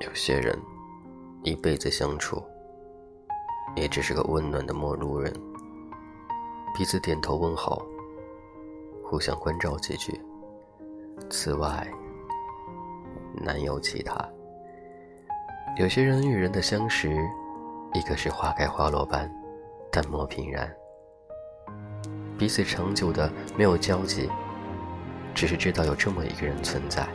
有些人一辈子相处，也只是个温暖的陌路人，彼此点头问好，互相关照几句。此外，难有其他。有些人与人的相识，一个是花开花落般淡漠平然，彼此长久的没有交集，只是知道有这么一个人存在。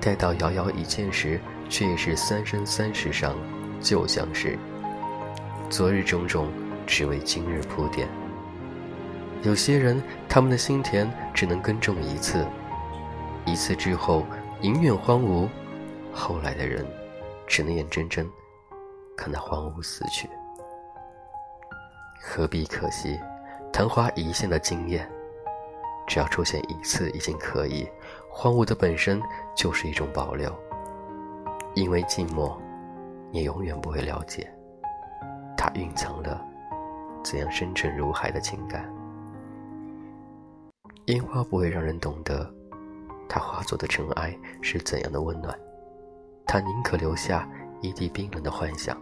待到遥遥一见时，却已是三生三世上旧相识。昨日种种，只为今日铺垫。有些人，他们的心田只能耕种一次，一次之后，永远荒芜。后来的人，只能眼睁睁看那荒芜死去。何必可惜？昙花一现的惊艳，只要出现一次已经可以。荒芜的本身就是一种保留，因为寂寞，你永远不会了解，它蕴藏了怎样深沉如海的情感。烟花不会让人懂得，它化作的尘埃是怎样的温暖。它宁可留下一地冰冷的幻想，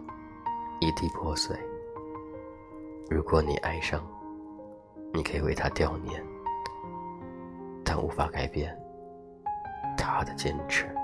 一地破碎。如果你爱上，你可以为它悼念，但无法改变。他的坚持。